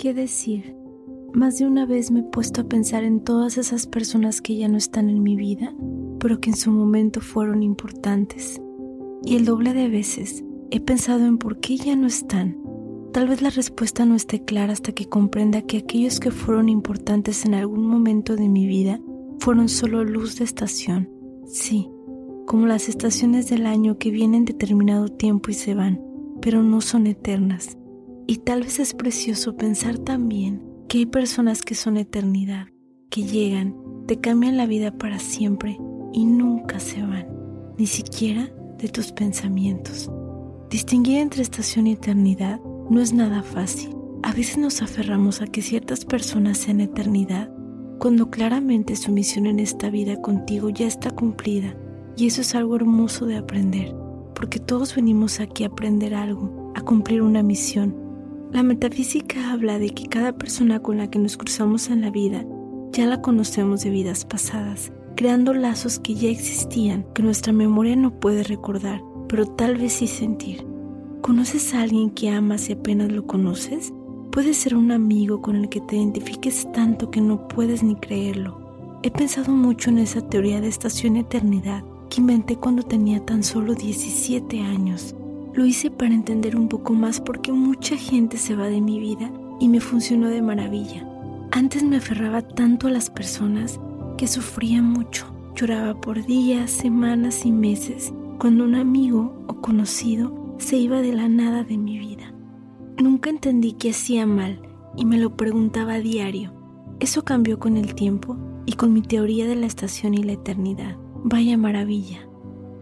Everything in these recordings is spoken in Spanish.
qué decir. Más de una vez me he puesto a pensar en todas esas personas que ya no están en mi vida, pero que en su momento fueron importantes. Y el doble de veces he pensado en por qué ya no están. Tal vez la respuesta no esté clara hasta que comprenda que aquellos que fueron importantes en algún momento de mi vida fueron solo luz de estación. Sí, como las estaciones del año que vienen determinado tiempo y se van, pero no son eternas. Y tal vez es precioso pensar también que hay personas que son eternidad, que llegan, te cambian la vida para siempre y nunca se van, ni siquiera de tus pensamientos. Distinguir entre estación y eternidad no es nada fácil. A veces nos aferramos a que ciertas personas sean eternidad, cuando claramente su misión en esta vida contigo ya está cumplida, y eso es algo hermoso de aprender, porque todos venimos aquí a aprender algo, a cumplir una misión, la metafísica habla de que cada persona con la que nos cruzamos en la vida ya la conocemos de vidas pasadas, creando lazos que ya existían, que nuestra memoria no puede recordar, pero tal vez sí sentir. ¿Conoces a alguien que amas y apenas lo conoces? Puede ser un amigo con el que te identifiques tanto que no puedes ni creerlo. He pensado mucho en esa teoría de estación eternidad que inventé cuando tenía tan solo 17 años. Lo hice para entender un poco más porque mucha gente se va de mi vida y me funcionó de maravilla. Antes me aferraba tanto a las personas que sufría mucho. Lloraba por días, semanas y meses cuando un amigo o conocido se iba de la nada de mi vida. Nunca entendí qué hacía mal y me lo preguntaba a diario. Eso cambió con el tiempo y con mi teoría de la estación y la eternidad. Vaya maravilla.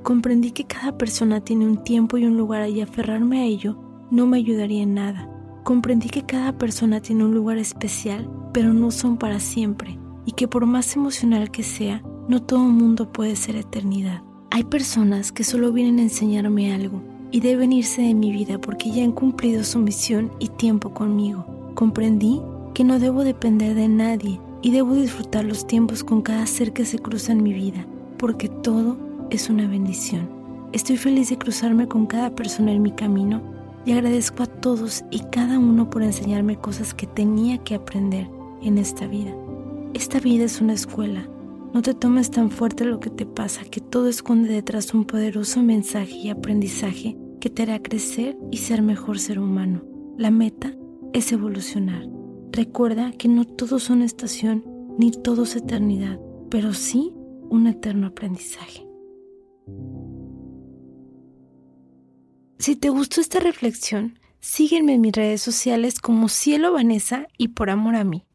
Comprendí que cada persona tiene un tiempo y un lugar y aferrarme a ello no me ayudaría en nada. Comprendí que cada persona tiene un lugar especial, pero no son para siempre, y que por más emocional que sea, no todo mundo puede ser eternidad. Hay personas que solo vienen a enseñarme algo y deben irse de mi vida porque ya han cumplido su misión y tiempo conmigo. Comprendí que no debo depender de nadie y debo disfrutar los tiempos con cada ser que se cruza en mi vida, porque todo es una bendición. Estoy feliz de cruzarme con cada persona en mi camino y agradezco a todos y cada uno por enseñarme cosas que tenía que aprender en esta vida. Esta vida es una escuela. No te tomes tan fuerte lo que te pasa, que todo esconde detrás un poderoso mensaje y aprendizaje que te hará crecer y ser mejor ser humano. La meta es evolucionar. Recuerda que no todos son estación ni todos eternidad, pero sí un eterno aprendizaje. Si te gustó esta reflexión, sígueme en mis redes sociales como Cielo Vanessa y por amor a mí.